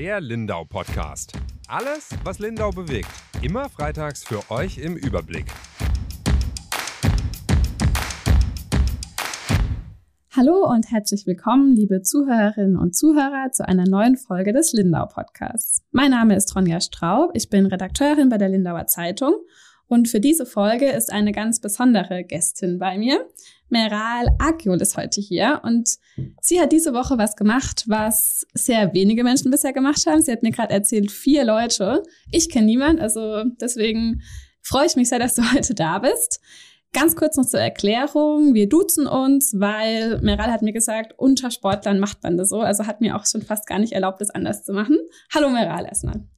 Der Lindau Podcast. Alles, was Lindau bewegt. Immer freitags für euch im Überblick. Hallo und herzlich willkommen, liebe Zuhörerinnen und Zuhörer, zu einer neuen Folge des Lindau Podcasts. Mein Name ist Ronja Straub, ich bin Redakteurin bei der Lindauer Zeitung und für diese Folge ist eine ganz besondere Gästin bei mir. Meral Agiol ist heute hier und sie hat diese Woche was gemacht, was sehr wenige Menschen bisher gemacht haben. Sie hat mir gerade erzählt, vier Leute. Ich kenne niemand, also deswegen freue ich mich sehr, dass du heute da bist. Ganz kurz noch zur Erklärung. Wir duzen uns, weil Meral hat mir gesagt, unter Sportlern macht man das so. Also hat mir auch schon fast gar nicht erlaubt, das anders zu machen. Hallo Meral erstmal.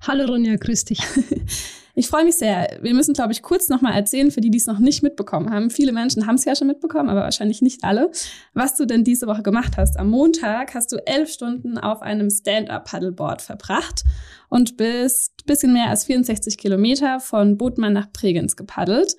Hallo Ronja, grüß dich. Ich freue mich sehr. Wir müssen, glaube ich, kurz nochmal erzählen, für die, die es noch nicht mitbekommen haben. Viele Menschen haben es ja schon mitbekommen, aber wahrscheinlich nicht alle, was du denn diese Woche gemacht hast. Am Montag hast du elf Stunden auf einem Stand-Up-Paddleboard verbracht und bist bisschen mehr als 64 Kilometer von Bodmann nach Bregenz gepaddelt.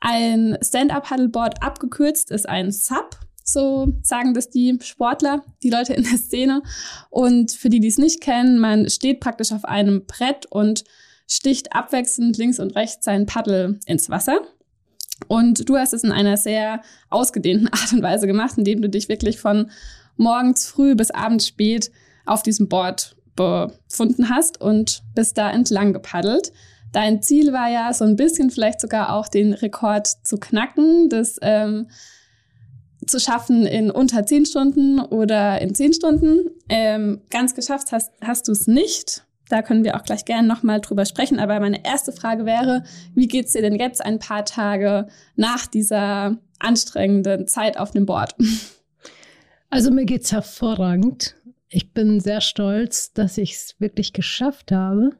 Ein Stand-Up-Paddleboard abgekürzt ist ein Sub. So sagen das die Sportler, die Leute in der Szene. Und für die, die es nicht kennen, man steht praktisch auf einem Brett und sticht abwechselnd links und rechts sein Paddel ins Wasser. Und du hast es in einer sehr ausgedehnten Art und Weise gemacht, indem du dich wirklich von morgens früh bis abends spät auf diesem Board befunden hast und bist da entlang gepaddelt. Dein Ziel war ja so ein bisschen vielleicht sogar auch den Rekord zu knacken, das ähm, zu schaffen in unter zehn Stunden oder in zehn Stunden. Ähm, ganz geschafft hast, hast du es nicht. Da können wir auch gleich gerne nochmal drüber sprechen. Aber meine erste Frage wäre, wie geht's dir denn jetzt ein paar Tage nach dieser anstrengenden Zeit auf dem Board? Also mir geht's hervorragend. Ich bin sehr stolz, dass ich es wirklich geschafft habe.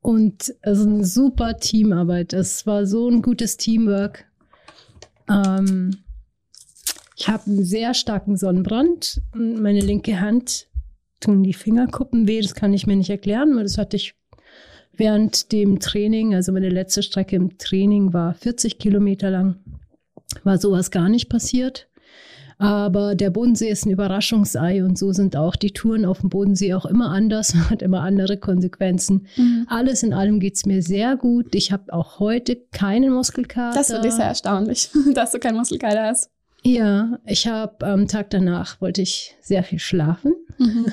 Und es ist eine super Teamarbeit. Es war so ein gutes Teamwork. Ähm, ich habe einen sehr starken Sonnenbrand. Meine linke Hand tun die Fingerkuppen weh, das kann ich mir nicht erklären, weil das hatte ich während dem Training, also meine letzte Strecke im Training war 40 Kilometer lang, war sowas gar nicht passiert. Aber der Bodensee ist ein Überraschungsei und so sind auch die Touren auf dem Bodensee auch immer anders, hat immer andere Konsequenzen. Mhm. Alles in allem geht es mir sehr gut. Ich habe auch heute keinen Muskelkater. Das finde ich sehr erstaunlich, dass du keinen Muskelkater hast. Ja, ich habe am Tag danach wollte ich sehr viel schlafen mhm.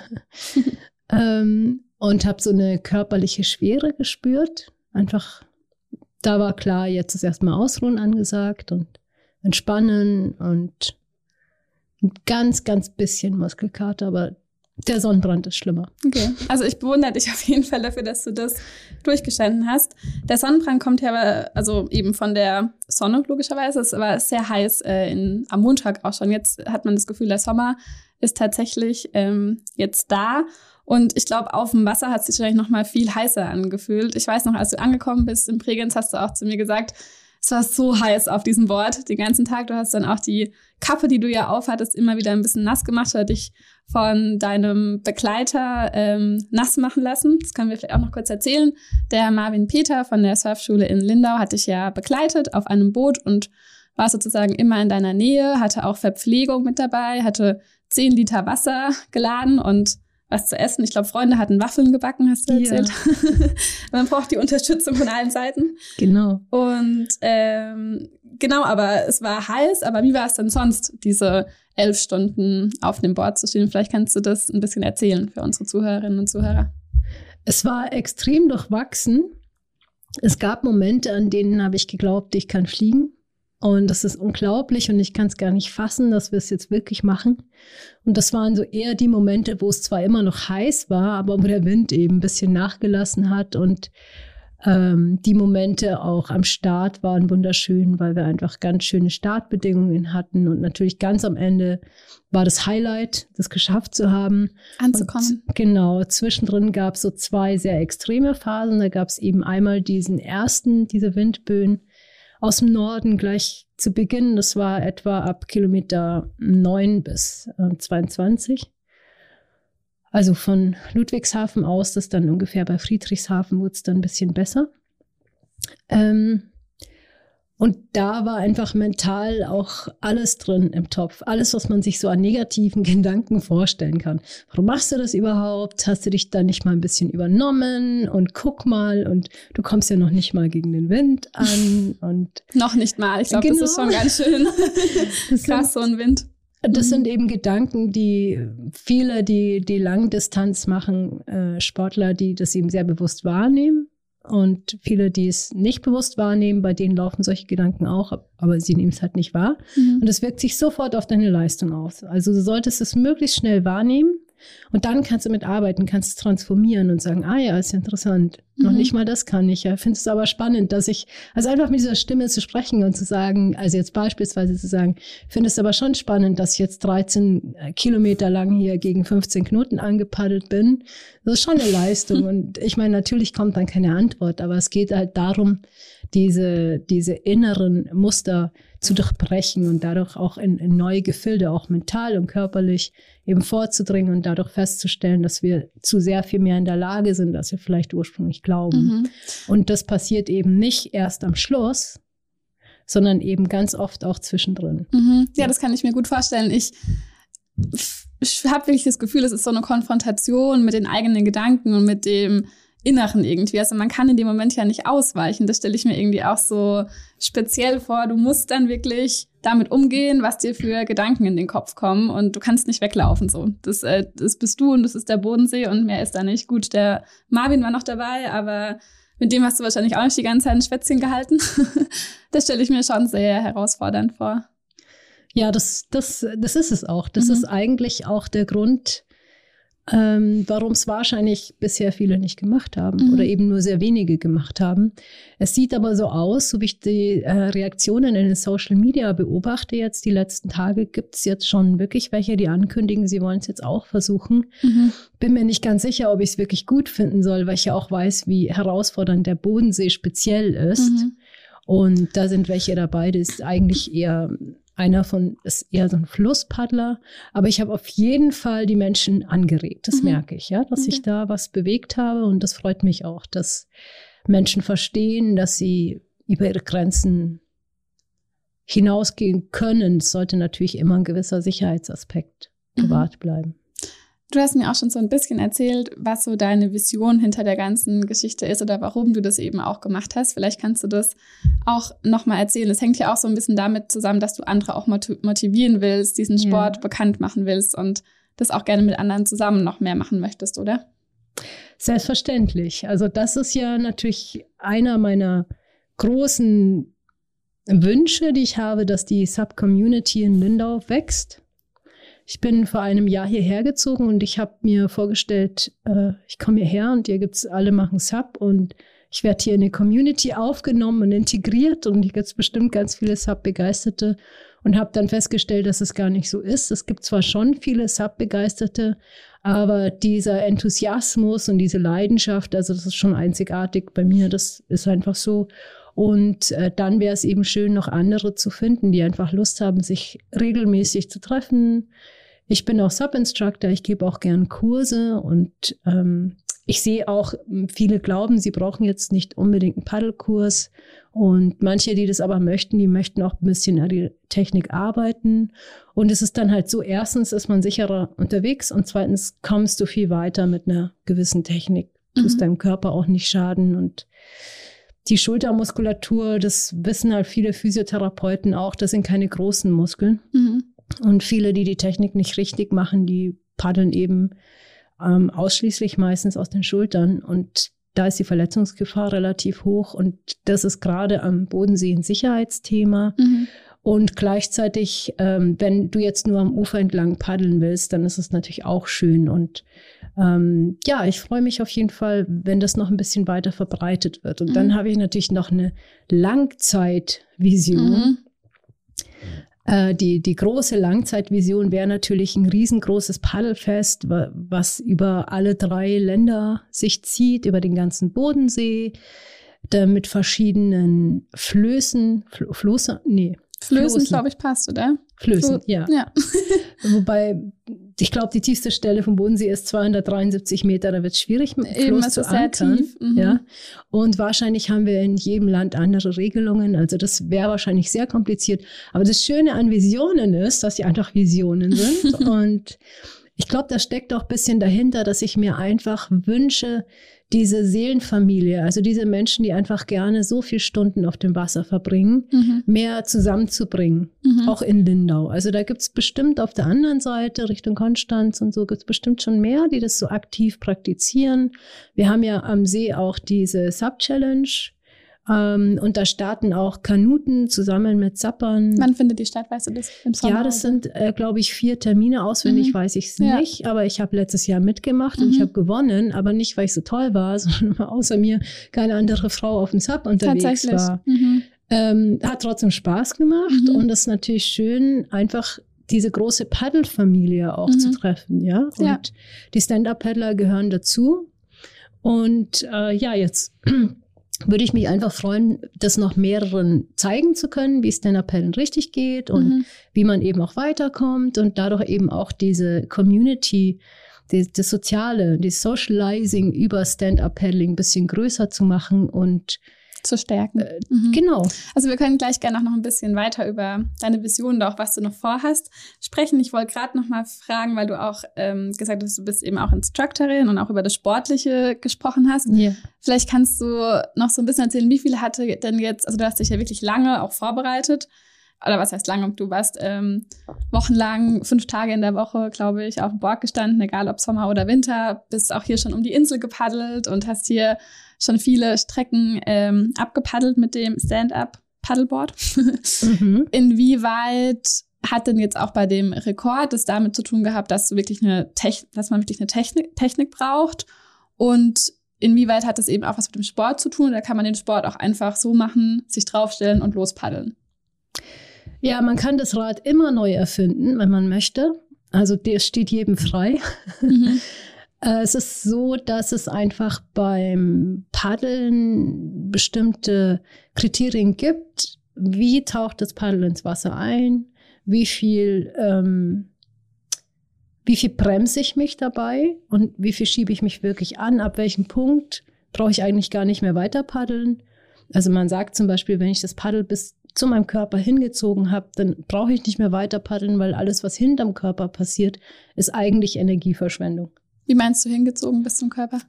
ähm, und habe so eine körperliche Schwere gespürt. Einfach, da war klar, jetzt ist erstmal Ausruhen angesagt und entspannen und ein ganz, ganz bisschen Muskelkater, aber der Sonnenbrand ist schlimmer. Okay. Also ich bewundere dich auf jeden Fall dafür, dass du das durchgestanden hast. Der Sonnenbrand kommt ja also eben von der Sonne, logischerweise. Es war sehr heiß äh, in, am Montag auch schon. Jetzt hat man das Gefühl, der Sommer ist tatsächlich ähm, jetzt da. Und ich glaube, auf dem Wasser hat es sich wahrscheinlich noch mal viel heißer angefühlt. Ich weiß noch, als du angekommen bist in Bregenz, hast du auch zu mir gesagt, es war so heiß auf diesem Board den ganzen Tag. Du hast dann auch die Kappe, die du ja aufhattest, immer wieder ein bisschen nass gemacht oder dich von deinem Begleiter ähm, nass machen lassen. Das können wir vielleicht auch noch kurz erzählen. Der Marvin Peter von der Surfschule in Lindau hat dich ja begleitet auf einem Boot und war sozusagen immer in deiner Nähe, hatte auch Verpflegung mit dabei, hatte zehn Liter Wasser geladen und was zu essen. Ich glaube, Freunde hatten Waffeln gebacken, hast du erzählt. Ja. Man braucht die Unterstützung von allen Seiten. Genau. Und ähm, genau, aber es war heiß. Aber wie war es denn sonst, diese elf Stunden auf dem Board zu stehen? Vielleicht kannst du das ein bisschen erzählen für unsere Zuhörerinnen und Zuhörer. Es war extrem durchwachsen. Es gab Momente, an denen habe ich geglaubt, ich kann fliegen. Und das ist unglaublich und ich kann es gar nicht fassen, dass wir es jetzt wirklich machen. Und das waren so eher die Momente, wo es zwar immer noch heiß war, aber wo der Wind eben ein bisschen nachgelassen hat und ähm, die Momente auch am Start waren wunderschön, weil wir einfach ganz schöne Startbedingungen hatten und natürlich ganz am Ende war das Highlight, das geschafft zu haben. Anzukommen. Und genau, zwischendrin gab es so zwei sehr extreme Phasen. Da gab es eben einmal diesen ersten, diese Windböen, aus dem Norden gleich zu Beginn. Das war etwa ab Kilometer 9 bis äh, 22. Also von Ludwigshafen aus, das dann ungefähr bei Friedrichshafen wurde es dann ein bisschen besser. Ähm, Und da war einfach mental auch alles drin im Topf. Alles, was man sich so an negativen Gedanken vorstellen kann. Warum machst du das überhaupt? Hast du dich da nicht mal ein bisschen übernommen? Und guck mal, und du kommst ja noch nicht mal gegen den Wind an. Und noch nicht mal. Ich glaube, genau. das ist schon ganz schön krass, so ein Wind. Das mhm. sind eben Gedanken, die viele, die die Langdistanz machen, äh, Sportler, die das eben sehr bewusst wahrnehmen und viele, die es nicht bewusst wahrnehmen, bei denen laufen solche Gedanken auch, aber sie nehmen es halt nicht wahr. Mhm. Und es wirkt sich sofort auf deine Leistung aus. Also du solltest es möglichst schnell wahrnehmen und dann kannst du mit arbeiten, kannst es transformieren und sagen, ah ja, ist interessant. Mhm. Noch nicht mal das kann ich. Ja, finde es aber spannend, dass ich, also einfach mit dieser Stimme zu sprechen und zu sagen, also jetzt beispielsweise zu sagen, finde es aber schon spannend, dass ich jetzt 13 äh, Kilometer lang hier gegen 15 Knoten angepaddelt bin. Das ist schon eine Leistung. und ich meine, natürlich kommt dann keine Antwort, aber es geht halt darum, diese, diese inneren Muster zu durchbrechen und dadurch auch in, in neue Gefilde, auch mental und körperlich eben vorzudringen und dadurch festzustellen, dass wir zu sehr viel mehr in der Lage sind, als wir vielleicht ursprünglich glauben. Mhm. Und das passiert eben nicht erst am Schluss, sondern eben ganz oft auch zwischendrin. Mhm. Ja, das kann ich mir gut vorstellen. Ich, ich habe wirklich das Gefühl, es ist so eine Konfrontation mit den eigenen Gedanken und mit dem, Inneren irgendwie. Also man kann in dem Moment ja nicht ausweichen. Das stelle ich mir irgendwie auch so speziell vor. Du musst dann wirklich damit umgehen, was dir für Gedanken in den Kopf kommen und du kannst nicht weglaufen so. Das, äh, das bist du und das ist der Bodensee und mehr ist da nicht. Gut, der Marvin war noch dabei, aber mit dem hast du wahrscheinlich auch nicht die ganze Zeit ein Schwätzchen gehalten. das stelle ich mir schon sehr herausfordernd vor. Ja, das, das, das ist es auch. Das mhm. ist eigentlich auch der Grund, ähm, warum es wahrscheinlich bisher viele nicht gemacht haben mhm. oder eben nur sehr wenige gemacht haben. Es sieht aber so aus, so wie ich die äh, Reaktionen in den Social Media beobachte jetzt die letzten Tage, gibt es jetzt schon wirklich welche, die ankündigen, sie wollen es jetzt auch versuchen. Mhm. Bin mir nicht ganz sicher, ob ich es wirklich gut finden soll, weil ich ja auch weiß, wie herausfordernd der Bodensee speziell ist. Mhm. Und da sind welche dabei, die ist eigentlich eher einer von ist eher so ein Flusspaddler, aber ich habe auf jeden Fall die Menschen angeregt. Das mhm. merke ich, ja, dass okay. ich da was bewegt habe und das freut mich auch, dass Menschen verstehen, dass sie über ihre Grenzen hinausgehen können. Es sollte natürlich immer ein gewisser Sicherheitsaspekt mhm. gewahrt bleiben. Du hast mir auch schon so ein bisschen erzählt, was so deine Vision hinter der ganzen Geschichte ist oder warum du das eben auch gemacht hast. Vielleicht kannst du das auch nochmal erzählen. Es hängt ja auch so ein bisschen damit zusammen, dass du andere auch motivieren willst, diesen Sport ja. bekannt machen willst und das auch gerne mit anderen zusammen noch mehr machen möchtest, oder? Selbstverständlich. Also das ist ja natürlich einer meiner großen Wünsche, die ich habe, dass die Sub-Community in Lindau wächst ich bin vor einem Jahr hierher gezogen und ich habe mir vorgestellt, äh, ich komme hierher und hier gibt's alle machen Sub und ich werde hier in eine Community aufgenommen und integriert und hier gibt's bestimmt ganz viele Sub-Begeisterte und habe dann festgestellt, dass es gar nicht so ist. Es gibt zwar schon viele Sub-Begeisterte, aber dieser Enthusiasmus und diese Leidenschaft, also das ist schon einzigartig bei mir, das ist einfach so. Und äh, dann wäre es eben schön, noch andere zu finden, die einfach Lust haben, sich regelmäßig zu treffen, ich bin auch Sub-Instructor, ich gebe auch gern Kurse und ähm, ich sehe auch, viele glauben, sie brauchen jetzt nicht unbedingt einen Paddelkurs. Und manche, die das aber möchten, die möchten auch ein bisschen an die Technik arbeiten. Und es ist dann halt so, erstens ist man sicherer unterwegs und zweitens kommst du viel weiter mit einer gewissen Technik. Tust mhm. deinem Körper auch nicht schaden und die Schultermuskulatur, das wissen halt viele Physiotherapeuten auch, das sind keine großen Muskeln. Mhm. Und viele, die die Technik nicht richtig machen, die paddeln eben ähm, ausschließlich meistens aus den Schultern. Und da ist die Verletzungsgefahr relativ hoch. Und das ist gerade am Bodensee ein Sicherheitsthema. Mhm. Und gleichzeitig, ähm, wenn du jetzt nur am Ufer entlang paddeln willst, dann ist es natürlich auch schön. Und ähm, ja, ich freue mich auf jeden Fall, wenn das noch ein bisschen weiter verbreitet wird. Und mhm. dann habe ich natürlich noch eine Langzeitvision. Mhm. Äh, die, die große Langzeitvision wäre natürlich ein riesengroßes Paddelfest, was über alle drei Länder sich zieht, über den ganzen Bodensee, mit verschiedenen Flößen, Fl Floße, nee, Flößen, glaube ich, passt, oder? Flößen, ja. ja. Wobei, ich glaube, die tiefste Stelle vom Bodensee ist 273 Meter, da wird es schwierig mit Eben, zu ankern. Mhm. Ja. Und wahrscheinlich haben wir in jedem Land andere Regelungen, also das wäre wahrscheinlich sehr kompliziert. Aber das Schöne an Visionen ist, dass sie einfach Visionen sind und ich glaube, da steckt auch ein bisschen dahinter, dass ich mir einfach wünsche, diese Seelenfamilie, also diese Menschen, die einfach gerne so viele Stunden auf dem Wasser verbringen, mhm. mehr zusammenzubringen, mhm. auch in Lindau. Also da gibt es bestimmt auf der anderen Seite, Richtung Konstanz und so, gibt es bestimmt schon mehr, die das so aktiv praktizieren. Wir haben ja am See auch diese Sub-Challenge, ähm, und da starten auch Kanuten zusammen mit Zappern. Wann findet die statt? Weißt du das? Im Sommer? Ja, das sind, äh, glaube ich, vier Termine. Auswendig mhm. weiß ich es ja. nicht. Aber ich habe letztes Jahr mitgemacht mhm. und ich mhm. habe gewonnen. Aber nicht, weil ich so toll war, sondern außer mir keine andere Frau auf dem Sub unterwegs war. Mhm. Ähm, hat trotzdem Spaß gemacht. Mhm. Und es ist natürlich schön, einfach diese große Paddelfamilie auch zu mhm. treffen. Ja? Und ja. die Stand-Up-Paddler gehören dazu. Und äh, ja, jetzt würde ich mich einfach freuen, das noch mehreren zeigen zu können, wie Stand-Up-Paddeln richtig geht und mhm. wie man eben auch weiterkommt und dadurch eben auch diese Community, die, das Soziale, das Socializing über Stand-Up-Paddling ein bisschen größer zu machen und zu stärken. Äh, mhm. Genau. Also wir können gleich gerne noch ein bisschen weiter über deine Vision und auch was du noch vorhast sprechen. Ich wollte gerade noch mal fragen, weil du auch ähm, gesagt hast, du bist eben auch Instructorin und auch über das Sportliche gesprochen hast. Yeah. Vielleicht kannst du noch so ein bisschen erzählen, wie viele hatte denn jetzt, also du hast dich ja wirklich lange auch vorbereitet. Oder was heißt lange? Du warst ähm, wochenlang, fünf Tage in der Woche, glaube ich, auf dem Board gestanden, egal ob Sommer oder Winter, bist auch hier schon um die Insel gepaddelt und hast hier schon viele Strecken ähm, abgepaddelt mit dem Stand-up-Paddleboard. mhm. Inwieweit hat denn jetzt auch bei dem Rekord das damit zu tun gehabt, dass du wirklich eine Techn dass man wirklich eine Technik, Technik braucht? Und inwieweit hat das eben auch was mit dem Sport zu tun? Oder kann man den Sport auch einfach so machen, sich draufstellen und lospaddeln? Ja, man kann das Rad immer neu erfinden, wenn man möchte. Also der steht jedem frei. Mhm. Äh, es ist so, dass es einfach beim Paddeln bestimmte Kriterien gibt. Wie taucht das Paddel ins Wasser ein? Wie viel, ähm, wie viel bremse ich mich dabei? Und wie viel schiebe ich mich wirklich an? Ab welchem Punkt brauche ich eigentlich gar nicht mehr weiter paddeln? Also man sagt zum Beispiel, wenn ich das Paddel bis zu meinem Körper hingezogen habe, dann brauche ich nicht mehr weiter paddeln, weil alles, was hinterm Körper passiert, ist eigentlich Energieverschwendung. Wie meinst du hingezogen bis zum Körper?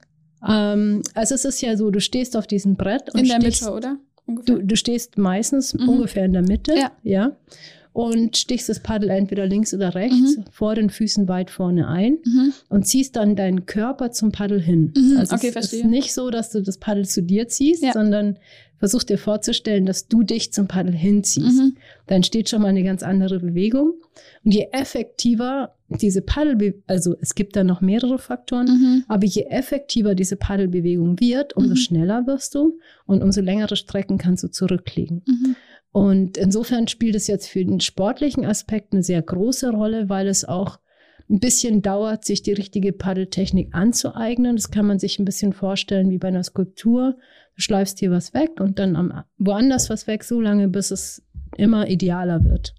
Ähm, also es ist ja so, du stehst auf diesem Brett und in der stehst, Mitte, oder? Du, du stehst meistens mhm. ungefähr in der Mitte, ja. ja. Und stichst das Paddel entweder links oder rechts mhm. vor den Füßen weit vorne ein mhm. und ziehst dann deinen Körper zum Paddel hin. Mhm. Also okay, es verstehe. ist nicht so, dass du das Paddel zu dir ziehst, ja. sondern versuch dir vorzustellen, dass du dich zum Paddel hinziehst. Mhm. Da entsteht schon mal eine ganz andere Bewegung. Und je effektiver diese Paddelbewegung, also es gibt da noch mehrere Faktoren, mhm. aber je effektiver diese Paddelbewegung wird, umso mhm. schneller wirst du und umso längere Strecken kannst du zurücklegen. Mhm. Und insofern spielt es jetzt für den sportlichen Aspekt eine sehr große Rolle, weil es auch ein bisschen dauert, sich die richtige Paddeltechnik anzueignen. Das kann man sich ein bisschen vorstellen wie bei einer Skulptur. Du schleifst hier was weg und dann am, woanders was weg, so lange, bis es immer idealer wird.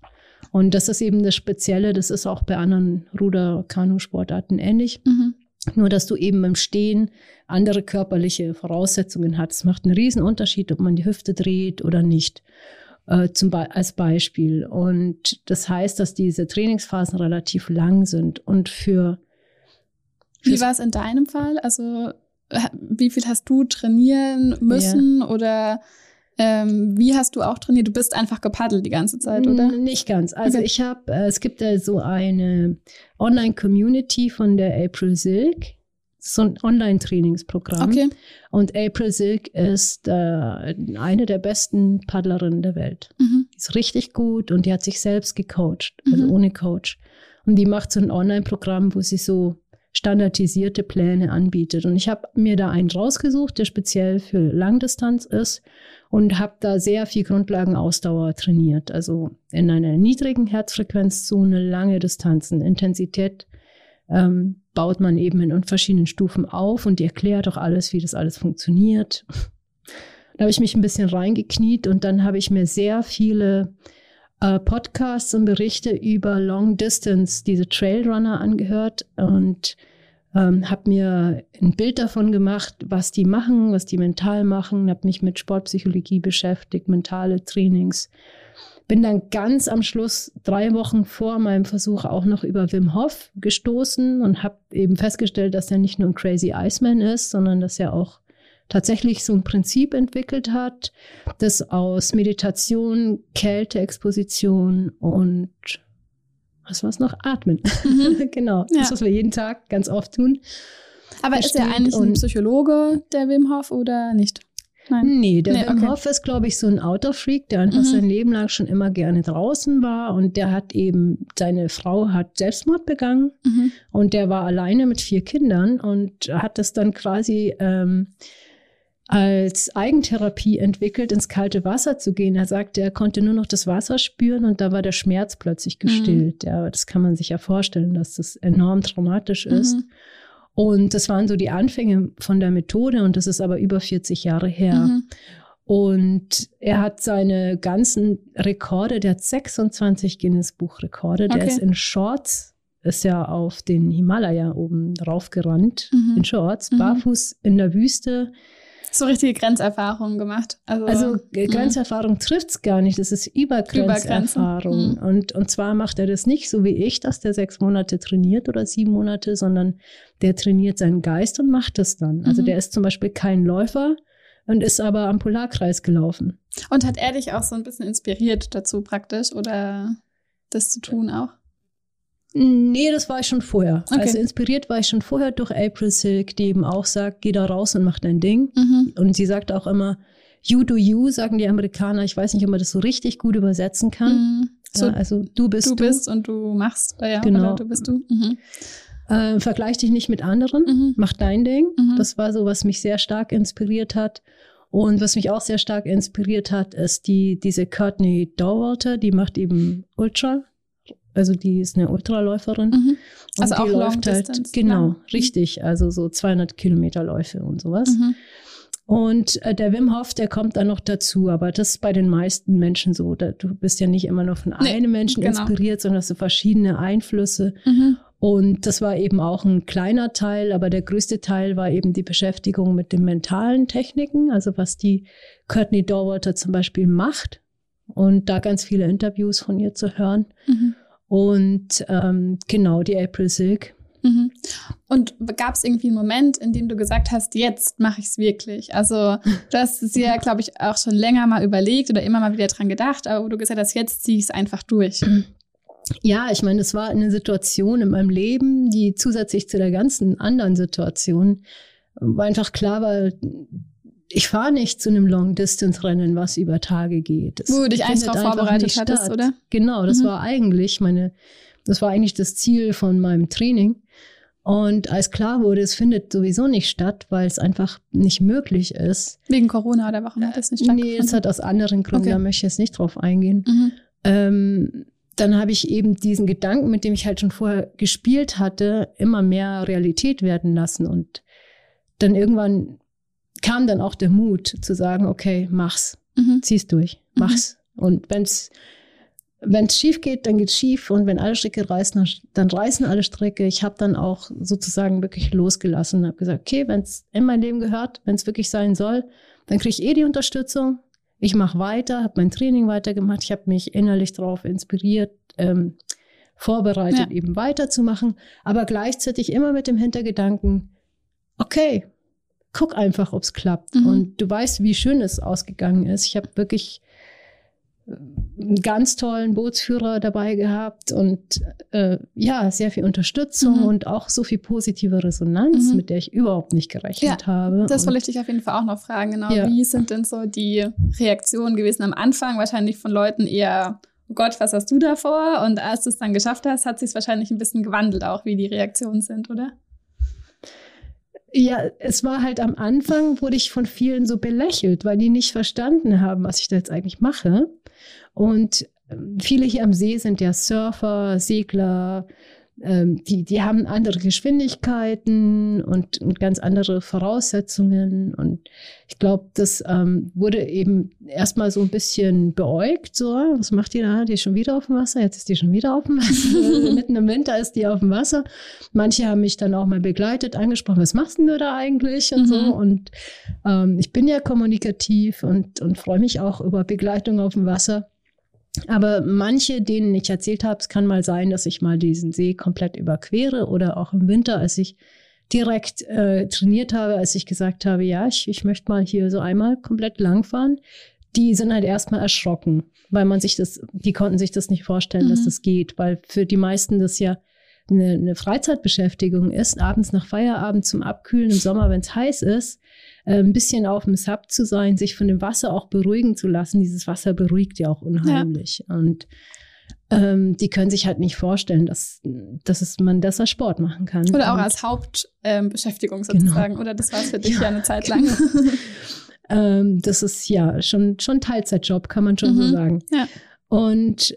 Und das ist eben das Spezielle, das ist auch bei anderen Ruder-Kanu-Sportarten ähnlich. Mhm. Nur, dass du eben im Stehen andere körperliche Voraussetzungen hast. Es macht einen riesen Unterschied, ob man die Hüfte dreht oder nicht, äh, zum Be als Beispiel. Und das heißt, dass diese Trainingsphasen relativ lang sind. Und für wie war es in deinem Fall? Also wie viel hast du trainieren müssen ja. oder ähm, wie hast du auch trainiert? Du bist einfach gepaddelt die ganze Zeit, oder? Nicht ganz. Also okay. ich habe, äh, es gibt ja so eine Online-Community von der April Silk. So ein Online-Trainingsprogramm. Okay. Und April Silk ist äh, eine der besten Paddlerinnen der Welt. Mhm. Die ist richtig gut und die hat sich selbst gecoacht, also mhm. ohne Coach. Und die macht so ein Online-Programm, wo sie so standardisierte Pläne anbietet. Und ich habe mir da einen rausgesucht, der speziell für Langdistanz ist und habe da sehr viel Grundlagenausdauer trainiert. Also in einer niedrigen Herzfrequenzzone, lange Distanzen, Intensität ähm, baut man eben in verschiedenen Stufen auf und die erklärt auch alles, wie das alles funktioniert. Da habe ich mich ein bisschen reingekniet und dann habe ich mir sehr viele äh, Podcasts und Berichte über Long Distance, diese Trailrunner angehört und ähm, habe mir ein Bild davon gemacht, was die machen, was die mental machen, habe mich mit Sportpsychologie beschäftigt, mentale Trainings. Bin dann ganz am Schluss, drei Wochen vor meinem Versuch, auch noch über Wim Hof gestoßen und habe eben festgestellt, dass er nicht nur ein Crazy Iceman ist, sondern dass er auch tatsächlich so ein Prinzip entwickelt hat, das aus Meditation, Kälteexposition und was war es noch? Atmen. Mhm. genau. Ja. Das, was wir jeden Tag ganz oft tun. Aber ist er eigentlich ein Psychologe, der Wim Hof, oder nicht? Nein. Nee, der nee, Wim okay. Hof ist, glaube ich, so ein Outdoor-Freak, der einfach mhm. sein Leben lang schon immer gerne draußen war. Und der hat eben, seine Frau hat Selbstmord begangen mhm. und der war alleine mit vier Kindern und hat das dann quasi ähm, als Eigentherapie entwickelt, ins kalte Wasser zu gehen. Er sagte, er konnte nur noch das Wasser spüren und da war der Schmerz plötzlich gestillt. Mhm. Ja, das kann man sich ja vorstellen, dass das enorm traumatisch ist. Mhm. Und das waren so die Anfänge von der Methode und das ist aber über 40 Jahre her. Mhm. Und er hat seine ganzen Rekorde, der hat 26 Guinness-Buch-Rekorde, okay. der ist in Shorts, ist ja auf den Himalaya oben raufgerannt, mhm. in Shorts, mhm. barfuß in der Wüste so richtige Grenzerfahrungen gemacht. Also, also äh, Grenzerfahrung trifft es gar nicht. Das ist Übergrenzerfahrung. Mhm. Und, und zwar macht er das nicht so wie ich, dass der sechs Monate trainiert oder sieben Monate, sondern der trainiert seinen Geist und macht das dann. Also mhm. der ist zum Beispiel kein Läufer und ist aber am Polarkreis gelaufen. Und hat er dich auch so ein bisschen inspiriert dazu praktisch oder das zu tun auch? Nee, das war ich schon vorher. Okay. Also inspiriert war ich schon vorher durch April Silk, die eben auch sagt, geh da raus und mach dein Ding. Mhm. Und sie sagt auch immer, you do you, sagen die Amerikaner. Ich weiß nicht, ob man das so richtig gut übersetzen kann. Mhm. So, ja, also du bist du. Du bist und du machst. Ja, genau. du bist du. Mhm. Äh, vergleich dich nicht mit anderen, mhm. mach dein Ding. Mhm. Das war so, was mich sehr stark inspiriert hat. Und was mich auch sehr stark inspiriert hat, ist die, diese Courtney Dowalter, die macht eben Ultra also die ist eine Ultraläuferin. Mhm. Also und die auch läuft halt, Distance, genau, lang. richtig, also so 200 Kilometer Läufe und sowas. Mhm. Und äh, der Wim Hof, der kommt dann noch dazu, aber das ist bei den meisten Menschen so. Da, du bist ja nicht immer nur von nee, einem Menschen genau. inspiriert, sondern hast so verschiedene Einflüsse. Mhm. Und das war eben auch ein kleiner Teil, aber der größte Teil war eben die Beschäftigung mit den mentalen Techniken, also was die Courtney Dorwater zum Beispiel macht. Und da ganz viele Interviews von ihr zu hören. Mhm. Und ähm, genau, die April Silk. Mhm. Und gab es irgendwie einen Moment, in dem du gesagt hast, jetzt mache ich es wirklich? Also du hast es ja, glaube ich, auch schon länger mal überlegt oder immer mal wieder dran gedacht, aber wo du gesagt hast, jetzt ziehe ich es einfach durch. Ja, ich meine, es war eine Situation in meinem Leben, die zusätzlich zu der ganzen anderen Situation, einfach klar war, ich fahre nicht zu einem Long-Distance-Rennen, was über Tage geht. Das Wo du dich eigentlich darauf vorbereitet hattest, oder? Genau, das mhm. war eigentlich meine, das war eigentlich das Ziel von meinem Training. Und als klar wurde, es findet sowieso nicht statt, weil es einfach nicht möglich ist. Wegen Corona oder warum hat das nicht stattgefunden? Nee, es hat aus anderen Gründen, okay. da möchte ich jetzt nicht drauf eingehen. Mhm. Ähm, dann habe ich eben diesen Gedanken, mit dem ich halt schon vorher gespielt hatte, immer mehr Realität werden lassen. Und dann irgendwann kam dann auch der Mut zu sagen, okay, mach's, mhm. zieh's durch, mach's. Mhm. Und wenn's wenn es schief geht, dann geht's schief und wenn alle Stricke reißen, dann reißen alle Stricke. Ich habe dann auch sozusagen wirklich losgelassen und habe gesagt, okay, wenn es in mein Leben gehört, wenn es wirklich sein soll, dann kriege ich eh die Unterstützung. Ich mache weiter, habe mein Training weitergemacht, ich habe mich innerlich darauf inspiriert, ähm, vorbereitet, ja. eben weiterzumachen, aber gleichzeitig immer mit dem Hintergedanken, okay, guck einfach, ob es klappt. Mhm. Und du weißt, wie schön es ausgegangen ist. Ich habe wirklich äh, einen ganz tollen Bootsführer dabei gehabt und äh, ja, sehr viel Unterstützung mhm. und auch so viel positive Resonanz, mhm. mit der ich überhaupt nicht gerechnet ja, habe. Das wollte ich dich auf jeden Fall auch noch fragen. Genau, ja. wie sind denn so die Reaktionen gewesen am Anfang? Wahrscheinlich von Leuten eher, oh Gott, was hast du da vor? Und als du es dann geschafft hast, hat sich wahrscheinlich ein bisschen gewandelt, auch wie die Reaktionen sind, oder? Ja, es war halt am Anfang, wurde ich von vielen so belächelt, weil die nicht verstanden haben, was ich da jetzt eigentlich mache. Und ähm, viele hier am See sind ja Surfer, Segler, ähm, die, die haben andere Geschwindigkeiten und, und ganz andere Voraussetzungen. Und ich glaube, das ähm, wurde eben erstmal so ein bisschen beäugt. So, was macht die da? Die ist schon wieder auf dem Wasser. Jetzt ist die schon wieder auf dem Wasser. Mitten im Winter ist die auf dem Wasser. Manche haben mich dann auch mal begleitet, angesprochen, was machst denn du da eigentlich? Und mhm. so. Und ähm, ich bin ja kommunikativ und, und freue mich auch über Begleitung auf dem Wasser. Aber manche, denen ich erzählt habe, es kann mal sein, dass ich mal diesen See komplett überquere oder auch im Winter, als ich direkt äh, trainiert habe, als ich gesagt habe, ja, ich, ich möchte mal hier so einmal komplett langfahren, die sind halt erstmal erschrocken, weil man sich das, die konnten sich das nicht vorstellen, mhm. dass das geht, weil für die meisten das ja eine, eine Freizeitbeschäftigung ist, abends nach Feierabend zum Abkühlen im Sommer, wenn es heiß ist, äh, ein bisschen auf dem Sub zu sein, sich von dem Wasser auch beruhigen zu lassen. Dieses Wasser beruhigt ja auch unheimlich. Ja. Und ähm, die können sich halt nicht vorstellen, dass, dass es, man das als Sport machen kann. Oder auch als Hauptbeschäftigung ähm, sozusagen. Genau. Oder das war es für dich ja, ja eine Zeit lang. ähm, das ist ja schon, schon Teilzeitjob, kann man schon mhm. so sagen. Ja. Und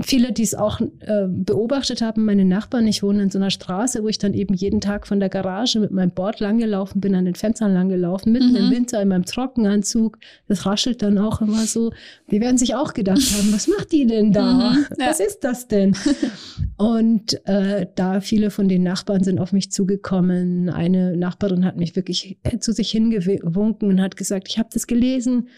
viele, die es auch äh, beobachtet haben, meine Nachbarn, ich wohne in so einer Straße, wo ich dann eben jeden Tag von der Garage mit meinem Board langgelaufen bin, an den Fenstern langgelaufen, mitten mhm. im Winter in meinem Trockenanzug. Das raschelt dann auch immer so. Die werden sich auch gedacht haben, was macht die denn da? Mhm, ja. Was ist das denn? Und äh, da viele von den Nachbarn sind auf mich zugekommen. Eine Nachbarin hat mich wirklich zu sich hingewunken und hat gesagt, ich habe das gelesen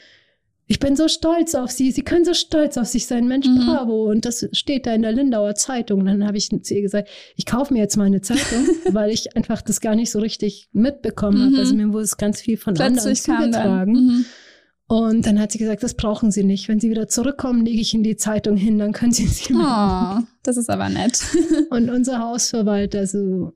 ich bin so stolz auf sie, sie können so stolz auf sich sein, Mensch, mhm. bravo. Und das steht da in der Lindauer Zeitung. Und dann habe ich zu ihr gesagt, ich kaufe mir jetzt mal eine Zeitung, weil ich einfach das gar nicht so richtig mitbekommen mhm. habe. Also mir wurde es ganz viel von Plötzlich anderen zugetragen. Mhm. Und dann hat sie gesagt, das brauchen Sie nicht. Wenn Sie wieder zurückkommen, lege ich Ihnen die Zeitung hin, dann können Sie sie Oh, das ist aber nett. und unser Hausverwalter, so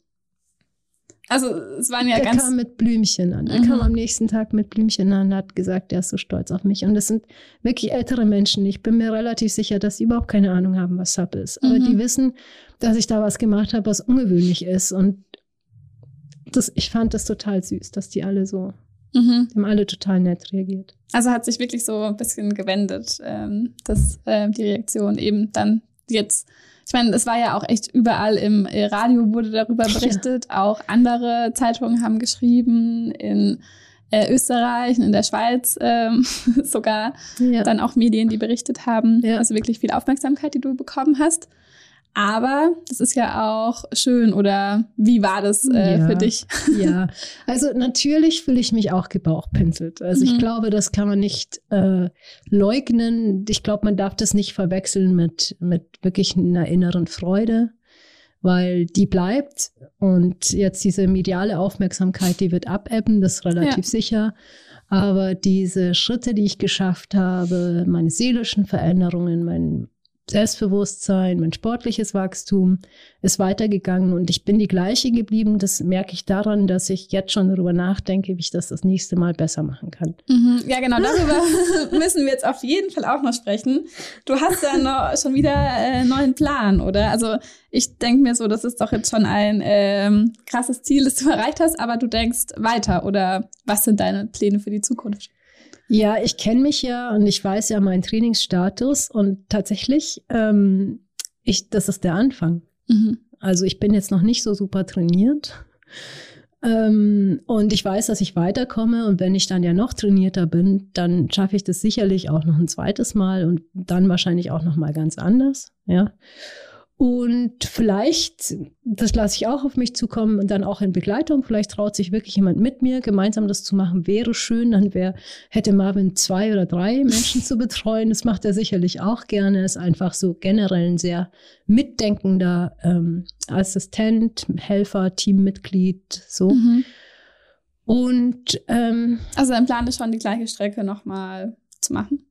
also es waren ja der ganz. Er kam mit Blümchen an. Er mhm. kam am nächsten Tag mit Blümchen an und hat gesagt, er ist so stolz auf mich. Und das sind wirklich ältere Menschen. Ich bin mir relativ sicher, dass sie überhaupt keine Ahnung haben, was Sub ist. Aber mhm. die wissen, dass ich da was gemacht habe, was ungewöhnlich ist. Und das, ich fand das total süß, dass die alle so, mhm. die haben alle total nett reagiert. Also hat sich wirklich so ein bisschen gewendet, ähm, dass äh, die Reaktion eben dann jetzt ich meine, es war ja auch echt überall im äh, Radio wurde darüber berichtet. Ja. Auch andere Zeitungen haben geschrieben in äh, Österreich, in der Schweiz ähm, sogar. Ja. Dann auch Medien, die berichtet haben. Ja. Also wirklich viel Aufmerksamkeit, die du bekommen hast. Aber das ist ja auch schön. Oder wie war das äh, ja, für dich? Ja, also natürlich fühle ich mich auch gebauchpinselt. Also mhm. ich glaube, das kann man nicht äh, leugnen. Ich glaube, man darf das nicht verwechseln mit, mit wirklich einer inneren Freude, weil die bleibt. Und jetzt diese mediale Aufmerksamkeit, die wird abebben, das ist relativ ja. sicher. Aber diese Schritte, die ich geschafft habe, meine seelischen Veränderungen, mein Selbstbewusstsein, mein sportliches Wachstum ist weitergegangen und ich bin die gleiche geblieben. Das merke ich daran, dass ich jetzt schon darüber nachdenke, wie ich das das nächste Mal besser machen kann. Mhm, ja, genau, darüber müssen wir jetzt auf jeden Fall auch noch sprechen. Du hast ja noch, schon wieder einen äh, neuen Plan, oder? Also ich denke mir so, das ist doch jetzt schon ein ähm, krasses Ziel, das du erreicht hast, aber du denkst weiter oder was sind deine Pläne für die Zukunft? Ja, ich kenne mich ja und ich weiß ja meinen Trainingsstatus und tatsächlich, ähm, ich, das ist der Anfang. Mhm. Also ich bin jetzt noch nicht so super trainiert. Ähm, und ich weiß, dass ich weiterkomme und wenn ich dann ja noch trainierter bin, dann schaffe ich das sicherlich auch noch ein zweites Mal und dann wahrscheinlich auch noch mal ganz anders, ja. Und vielleicht, das lasse ich auch auf mich zukommen und dann auch in Begleitung, vielleicht traut sich wirklich jemand mit mir, gemeinsam das zu machen, wäre schön. Dann wär, hätte Marvin zwei oder drei Menschen zu betreuen. Das macht er sicherlich auch gerne. Ist einfach so generell ein sehr mitdenkender ähm, Assistent, Helfer, Teammitglied, so. Mhm. Und ähm, also dein Plan ist schon, die gleiche Strecke nochmal zu machen?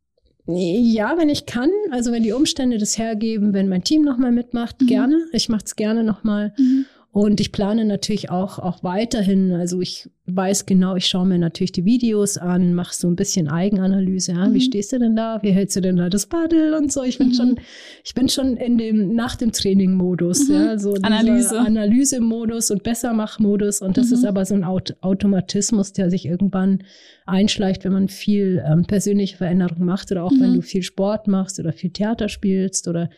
Ja, wenn ich kann, also wenn die Umstände das hergeben, wenn mein Team nochmal mitmacht, mhm. gerne. Ich mache es gerne nochmal. Mhm. Und ich plane natürlich auch, auch weiterhin. Also ich weiß genau, ich schaue mir natürlich die Videos an, mache so ein bisschen Eigenanalyse. Ja? Mhm. Wie stehst du denn da? Wie hältst du denn da das Paddel und so? Ich bin mhm. schon, ich bin schon in dem nach dem Training-Modus, mhm. ja, so Analyse, Analyse-Modus und Bessermach-Modus. Und das ist mhm. aber so ein Aut Automatismus, der sich irgendwann einschleicht, wenn man viel ähm, persönliche Veränderung macht oder auch wenn mhm. du viel Sport machst oder viel Theater spielst oder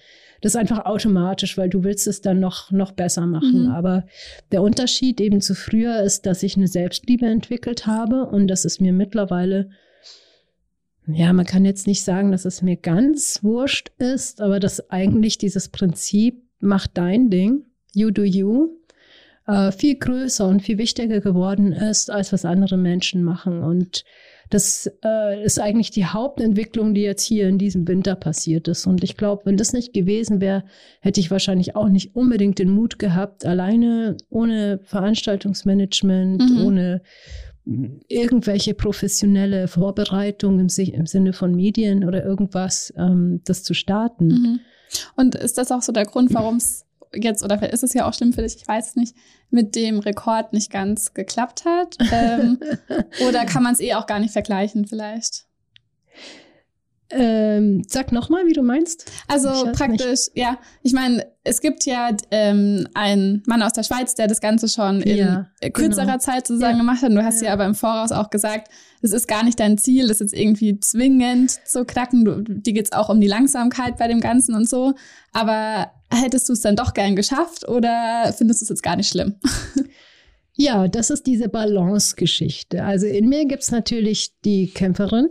das ist einfach automatisch, weil du willst es dann noch, noch besser machen. Mhm. Aber der Unterschied eben zu früher ist, dass ich eine Selbstliebe entwickelt habe und dass es mir mittlerweile, ja, man kann jetzt nicht sagen, dass es mir ganz wurscht ist, aber dass eigentlich dieses Prinzip, mach dein Ding, you do you, äh, viel größer und viel wichtiger geworden ist, als was andere Menschen machen. Und das äh, ist eigentlich die Hauptentwicklung, die jetzt hier in diesem Winter passiert ist. Und ich glaube, wenn das nicht gewesen wäre, hätte ich wahrscheinlich auch nicht unbedingt den Mut gehabt, alleine ohne Veranstaltungsmanagement, mhm. ohne irgendwelche professionelle Vorbereitung im, im, Sinne von Medien oder irgendwas, ähm, das zu starten. Mhm. Und ist das auch so der Grund, warum es jetzt, oder ist es ja auch schlimm für dich, ich weiß es nicht, mit dem Rekord nicht ganz geklappt hat? Ähm, oder kann man es eh auch gar nicht vergleichen vielleicht? Ähm, sag nochmal, wie du meinst. Also praktisch, nicht. ja, ich meine, es gibt ja ähm, einen Mann aus der Schweiz, der das Ganze schon in ja, kürzerer genau. Zeit sozusagen ja. gemacht hat. Du hast ja. ja aber im Voraus auch gesagt, es ist gar nicht dein Ziel, das jetzt irgendwie zwingend zu knacken. Du, dir geht es auch um die Langsamkeit bei dem Ganzen und so. Aber hättest du es dann doch gern geschafft oder findest du es jetzt gar nicht schlimm? Ja, das ist diese Balance-Geschichte. Also in mir gibt es natürlich die Kämpferin,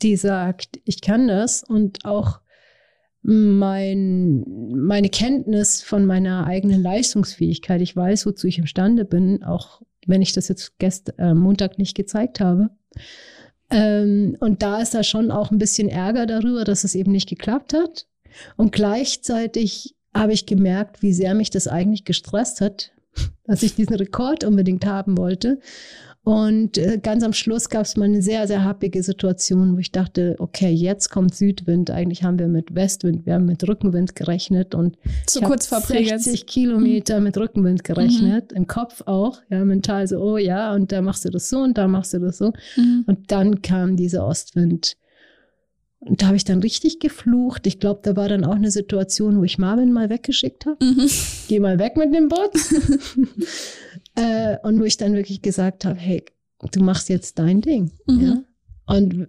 die sagt, ich kann das und auch mein, meine Kenntnis von meiner eigenen Leistungsfähigkeit. Ich weiß, wozu ich imstande bin, auch wenn ich das jetzt gest, äh, Montag nicht gezeigt habe. Ähm, und da ist da schon auch ein bisschen Ärger darüber, dass es eben nicht geklappt hat. Und gleichzeitig habe ich gemerkt, wie sehr mich das eigentlich gestresst hat, dass ich diesen Rekord unbedingt haben wollte. Und äh, ganz am Schluss gab es mal eine sehr, sehr happige Situation, wo ich dachte, okay, jetzt kommt Südwind. Eigentlich haben wir mit Westwind, wir haben mit Rückenwind gerechnet und so kurz vor 60 Kilometer mit Rückenwind gerechnet, mhm. im Kopf auch, ja, mental so, oh ja, und da machst du das so und da machst du das so. Mhm. Und dann kam dieser Ostwind. Und da habe ich dann richtig geflucht. Ich glaube, da war dann auch eine Situation, wo ich Marvin mal weggeschickt habe. Mhm. Geh mal weg mit dem Boot. äh, und wo ich dann wirklich gesagt habe, hey, du machst jetzt dein Ding. Mhm. Ja? Und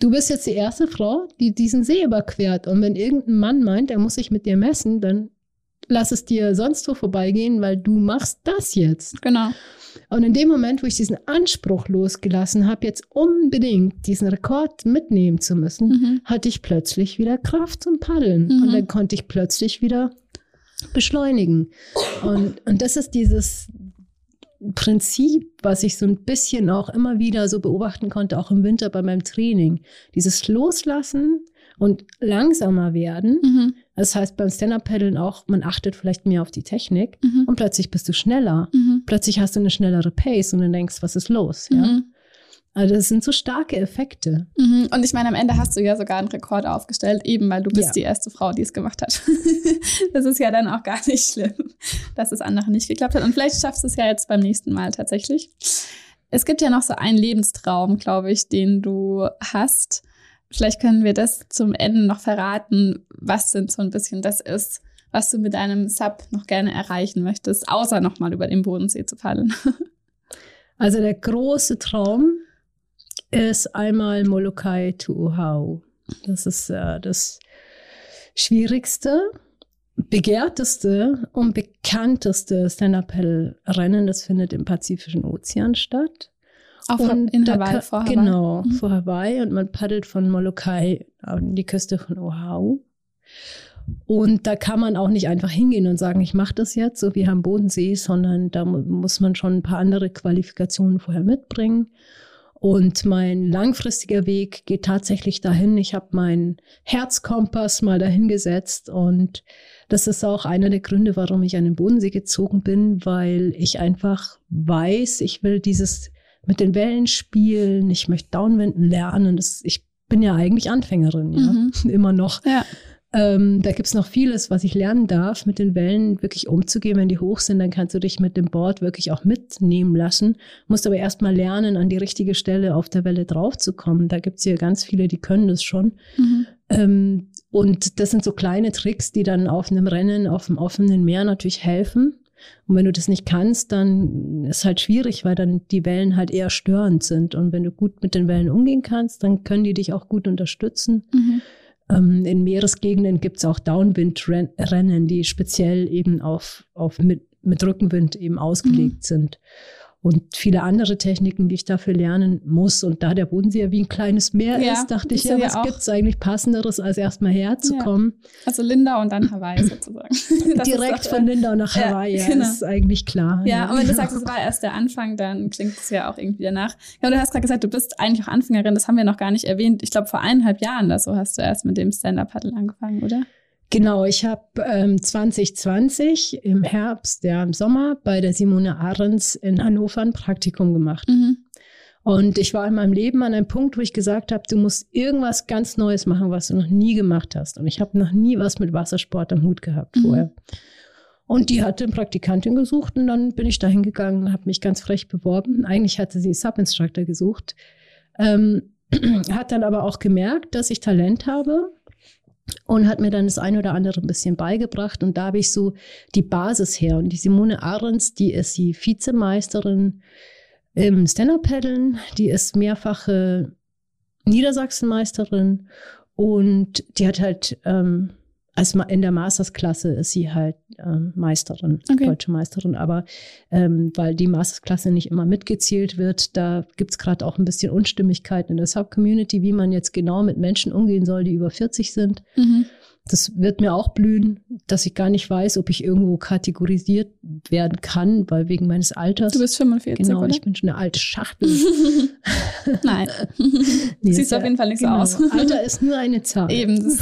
du bist jetzt die erste Frau, die diesen See überquert. Und wenn irgendein Mann meint, er muss sich mit dir messen, dann lass es dir sonst wo vorbeigehen, weil du machst das jetzt. Genau. Und in dem Moment, wo ich diesen Anspruch losgelassen habe, jetzt unbedingt diesen Rekord mitnehmen zu müssen, mhm. hatte ich plötzlich wieder Kraft zum Paddeln. Mhm. Und dann konnte ich plötzlich wieder beschleunigen. Und, und das ist dieses Prinzip, was ich so ein bisschen auch immer wieder so beobachten konnte, auch im Winter bei meinem Training. Dieses Loslassen und langsamer werden. Mhm. Das heißt beim Stand-Up-Paddeln auch, man achtet vielleicht mehr auf die Technik mhm. und plötzlich bist du schneller. Mhm. Plötzlich hast du eine schnellere Pace und dann denkst, was ist los? Ja. Mhm. Also das sind so starke Effekte. Mhm. Und ich meine, am Ende hast du ja sogar einen Rekord aufgestellt, eben weil du bist ja. die erste Frau, die es gemacht hat. das ist ja dann auch gar nicht schlimm, dass es andere nicht geklappt hat. Und vielleicht schaffst du es ja jetzt beim nächsten Mal tatsächlich. Es gibt ja noch so einen Lebenstraum, glaube ich, den du hast. Vielleicht können wir das zum Ende noch verraten, was denn so ein bisschen das ist, was du mit deinem Sub noch gerne erreichen möchtest, außer nochmal über den Bodensee zu fallen. Also der große Traum ist einmal Molokai to Ohau. Das ist äh, das schwierigste, begehrteste und bekannteste Stand-Up-Rennen. Das findet im Pazifischen Ozean statt. Auch und in Hawaii, vor Hawaii. Genau, mhm. vor Hawaii. Und man paddelt von Molokai an die Küste von Oahu. Und da kann man auch nicht einfach hingehen und sagen, ich mache das jetzt, so wie am Bodensee, sondern da muss man schon ein paar andere Qualifikationen vorher mitbringen. Und mein langfristiger Weg geht tatsächlich dahin. Ich habe meinen Herzkompass mal dahin gesetzt und das ist auch einer der Gründe, warum ich an den Bodensee gezogen bin, weil ich einfach weiß, ich will dieses mit den Wellen spielen, ich möchte Downwinden lernen. Das, ich bin ja eigentlich Anfängerin, ja, mhm. immer noch. Ja. ähm, da gibt's noch vieles, was ich lernen darf, mit den Wellen wirklich umzugehen. Wenn die hoch sind, dann kannst du dich mit dem Board wirklich auch mitnehmen lassen. Musst aber erstmal lernen, an die richtige Stelle auf der Welle draufzukommen. Da gibt's hier ganz viele, die können das schon. Mhm. Ähm, und das sind so kleine Tricks, die dann auf einem Rennen auf dem offenen Meer natürlich helfen. Und wenn du das nicht kannst, dann ist halt schwierig, weil dann die Wellen halt eher störend sind. Und wenn du gut mit den Wellen umgehen kannst, dann können die dich auch gut unterstützen. Mhm. Ähm, in Meeresgegenden gibt's auch Downwind-Rennen, die speziell eben auf, auf mit, mit Rückenwind eben ausgelegt sind. Und viele andere Techniken, die ich dafür lernen muss. Und da der Bodensee ja wie ein kleines Meer Ja, ist, dachte ich, ja, ja was auch. gibt's eigentlich Passenderes, als erstmal herzukommen? Also Linda und dann Hawaii sozusagen. Direkt von Lindau nach Ja, Hawaii, ja, genau. ist eigentlich klar. Ja, und wenn du sagst, es war erst der Anfang, dann klingt es ja auch irgendwie danach. Ja, du hast gerade gesagt, du bist eigentlich auch Anfängerin, das haben wir noch gar nicht erwähnt. Ich glaube, vor eineinhalb Jahren oder so hast du erst mit dem Stand-Up-Paddle angefangen, oder? Genau, ich habe ähm, 2020 im Herbst, ja im Sommer, bei der Simone Ahrens in Hannover ein Praktikum gemacht. Mhm. Und ich war in meinem Leben an einem Punkt, wo ich gesagt habe, du musst irgendwas ganz Neues machen, was du noch nie gemacht hast. Und ich habe noch nie was mit Wassersport am Hut gehabt Mhm. vorher. Und die hatte eine Praktikantin gesucht und dann bin ich dahin gegangen und habe mich ganz frech beworben. Eigentlich hatte sie Sub-Instructor gesucht. Ähm, hat dann aber auch gemerkt, dass ich Talent habe und hat mir dann das ein oder andere ein bisschen beigebracht. Und da habe ich so die Basis her. Und die Simone Ahrens, die ist die Vizemeisterin im Stand-Up-Paddeln, die ist mehrfache Niedersachsenmeisterin und die hat halt ähm, als in der Mastersklasse ist sie halt ähm, Meisterin, Okay. deutsche Meisterin. Aber ähm, weil die Mastersklasse nicht immer mitgezählt wird, da gibt's gerade auch ein bisschen Unstimmigkeit in der Sub-Community, wie man jetzt genau mit Menschen umgehen soll, die über 40 sind. Mhm. Das wird mir auch blühen, dass ich gar nicht weiß, ob ich irgendwo kategorisiert werden kann, weil wegen meines Alters. Du bist 45, genau, oder? ich bin schon eine alte Schachtel. Nein. Nee, Siehst auf jeden Fall nicht so genau, aus. Alter ist nur eine Zahl. Eben.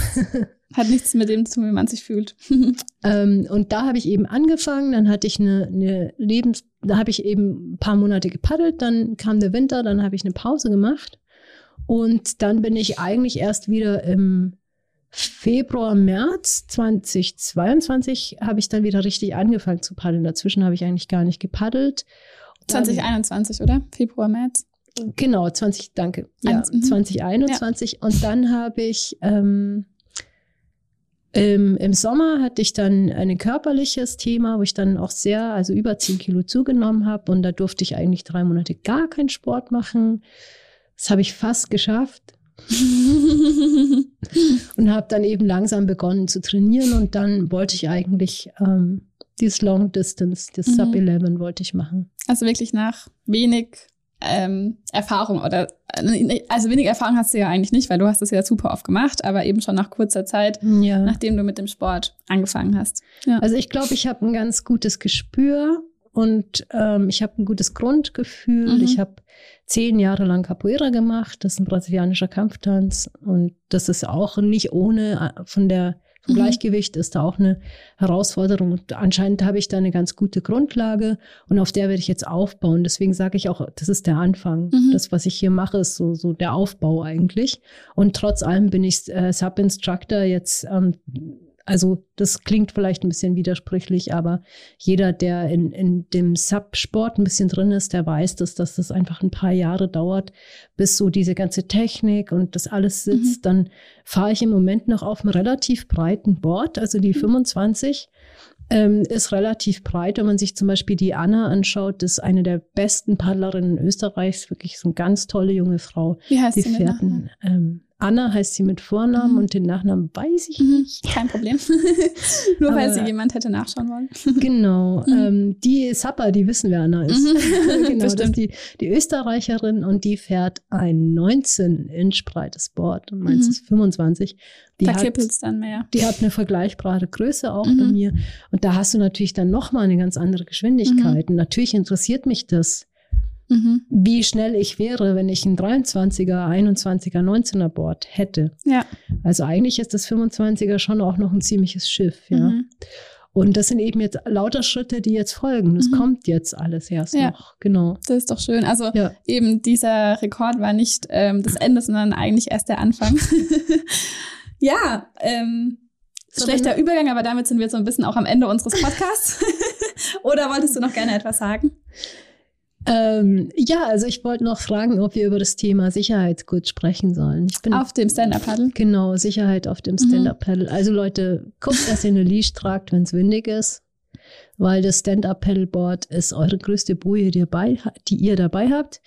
Hat nichts mit dem zu tun, wie man sich fühlt. Ähm, und da habe ich eben angefangen, dann hatte ich eine, eine Lebens, da habe ich eben ein paar Monate gepaddelt, dann kam der Winter, dann habe ich eine Pause gemacht und dann bin ich eigentlich erst wieder im Februar, März 2022 habe ich dann wieder richtig angefangen zu paddeln. Dazwischen habe ich eigentlich gar nicht gepaddelt. Dann- 2021, oder? Februar, März. Genau, 20, danke. Ja, Eins, mhm. 2021. Und dann habe ich ähm, im, im Sommer hatte ich dann ein körperliches Thema, wo ich dann auch sehr, also über 10 Kilo zugenommen habe. Und da durfte ich eigentlich drei Monate gar keinen Sport machen. Das habe ich fast geschafft und habe dann eben langsam begonnen zu trainieren. Und dann wollte ich eigentlich ähm, dieses Long Distance, das Mhm. Sub 11 wollte ich machen. Also wirklich nach wenig ähm, Erfahrung oder äh, also wenig Erfahrung hast du ja eigentlich nicht, weil du hast das ja super oft gemacht, aber eben schon nach kurzer Zeit, Ja. nachdem du mit dem Sport angefangen hast. Ja. Also ich glaube, ich habe ein ganz gutes Gespür und ähm, ich habe ein gutes Grundgefühl. Mhm. Ich habe zehn Jahre lang Capoeira gemacht. Das ist ein brasilianischer Kampftanz und das ist auch nicht ohne äh, von der Mhm. Gleichgewicht ist da auch eine Herausforderung. Und anscheinend habe ich da eine ganz gute Grundlage und auf der werde ich jetzt aufbauen. Deswegen sage ich auch, das ist der Anfang. Mhm. Das, was ich hier mache, ist so, so der Aufbau eigentlich. Und trotz allem bin ich äh, Sub-Instructor jetzt. Ähm, also das klingt vielleicht ein bisschen widersprüchlich, aber jeder, der in, in dem Sub-Sport ein bisschen drin ist, der weiß, dass, dass das einfach ein paar Jahre dauert, bis so diese ganze Technik und das alles sitzt. Dann fahre ich im Moment noch auf einem relativ breiten Board, also die 25 ähm, ist relativ breit. Wenn man sich zum Beispiel die Anna anschaut, das ist eine der besten Paddlerinnen Österreichs, wirklich so eine ganz tolle junge Frau. Wie heißt Die sie mit Nachnamen? fährt ein, ähm, Anna heißt sie mit Vornamen Mhm. und den Nachnamen weiß ich Mhm, nicht. kein Problem. Nur Aber- sie jemand hätte nachschauen wollen. Genau. Mhm. Ähm, die Sappa, die wissen, wer Anna ist. Mhm, genau, das ist die, die Österreicherin und die fährt ein 19-Inch breites Board und meins Mhm. ist 25. Die da hat, kippelt es dann mehr. die hat eine vergleichbare Größe auch bei mir. Und da hast du natürlich dann nochmal eine ganz andere Geschwindigkeit. Und natürlich interessiert mich das, Mhm. wie schnell ich wäre, wenn ich ein 23er, 21er, 19er Board hätte. Ja. Also eigentlich ist das 25er schon auch noch ein ziemliches Schiff, ja. Mhm. Und das sind eben jetzt lauter Schritte, die jetzt folgen. Das Mhm. kommt jetzt alles erst Ja. noch. Genau. Das ist doch schön. Also Ja. eben dieser Rekord war nicht ähm, das Ende, sondern eigentlich erst der Anfang. ja, ähm, Schlechter Übergang, aber damit sind wir so ein bisschen auch am Ende unseres Podcasts. Oder wolltest du noch gerne etwas sagen? Ähm, ja, also ich wollte noch fragen, ob wir über das Thema Sicherheit kurz sprechen sollen. Ich bin auf dem Stand-Up-Paddle? Genau, Sicherheit auf dem mhm. Stand-Up-Paddle. Also Leute, guckt, dass ihr eine Leash tragt, wenn es windig ist, weil das Stand-Up-Paddleboard ist eure größte Boje, die ihr, bei, die ihr dabei habt.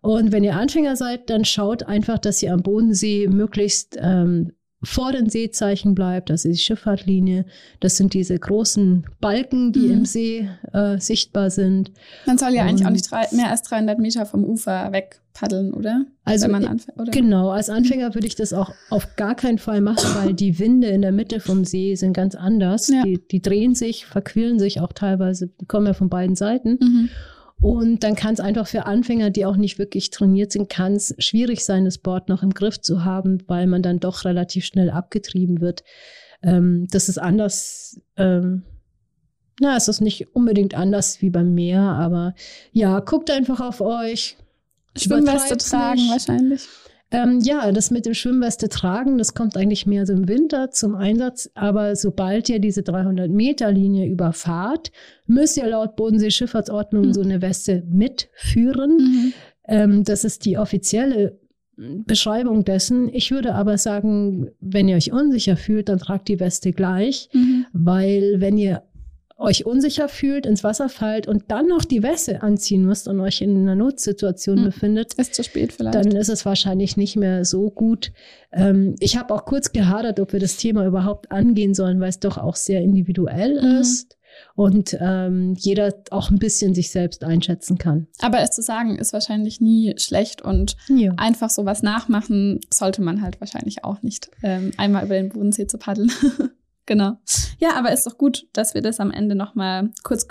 Und wenn ihr Anfänger seid, dann schaut einfach, dass ihr am Bodensee möglichst ähm, vor den Seezeichen bleibt, das ist die Schifffahrtlinie. Das sind diese großen Balken, die mhm. im See äh, sichtbar sind. Man soll ja Und eigentlich auch nicht drei, mehr als 300 Meter vom Ufer weg paddeln, oder? Also oder? genau, als Anfänger würde ich das auch auf gar keinen Fall machen, weil die Winde in der Mitte vom See sind ganz anders. Ja. Die, die, drehen sich, verquillen sich auch teilweise, die kommen ja von beiden Seiten. Mhm. Und dann kann es einfach für Anfänger, die auch nicht wirklich trainiert sind, kann es schwierig sein, das Board noch im Griff zu haben, weil man dann doch relativ schnell abgetrieben wird. Ähm, das ist anders. Ähm, na, es ist nicht unbedingt anders wie beim Meer, aber ja, guckt einfach auf euch. Schwimmweste tragen wahrscheinlich. Ähm, ja, das mit dem Schwimmweste tragen, das kommt eigentlich mehr so im Winter zum Einsatz. Aber sobald ihr diese 300 Meter Linie überfahrt, müsst ihr laut Bodensee-Schifffahrtsordnung mhm. so eine Weste mitführen. Mhm. Ähm, das ist die offizielle Beschreibung dessen. Ich würde aber sagen, wenn ihr euch unsicher fühlt, dann tragt die Weste gleich, mhm. weil wenn ihr euch unsicher fühlt, ins Wasser fallt und dann noch die Wäsche anziehen müsst und euch in einer Notsituation hm. befindet, ist zu spät vielleicht. Dann ist es wahrscheinlich nicht mehr so gut. Ähm, ich habe auch kurz gehadert, ob wir das Thema überhaupt angehen sollen, weil es doch auch sehr individuell mhm. ist und ähm, jeder auch ein bisschen sich selbst einschätzen kann. Aber es zu sagen ist wahrscheinlich nie schlecht und ja. einfach sowas nachmachen sollte man halt wahrscheinlich auch nicht. Ähm, einmal über den Bodensee zu paddeln. Genau. Ja, aber ist doch gut, dass wir das am Ende nochmal kurz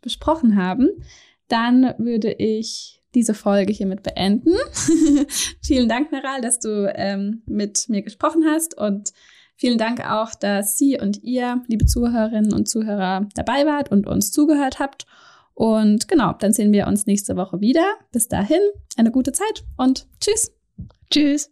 besprochen haben. Dann würde ich diese Folge hiermit beenden. vielen Dank, Meral, dass du ähm, mit mir gesprochen hast und vielen Dank auch, dass Sie und ihr, liebe Zuhörerinnen und Zuhörer, dabei wart und uns zugehört habt. Und genau, dann sehen wir uns nächste Woche wieder. Bis dahin, eine gute Zeit und tschüss. Tschüss.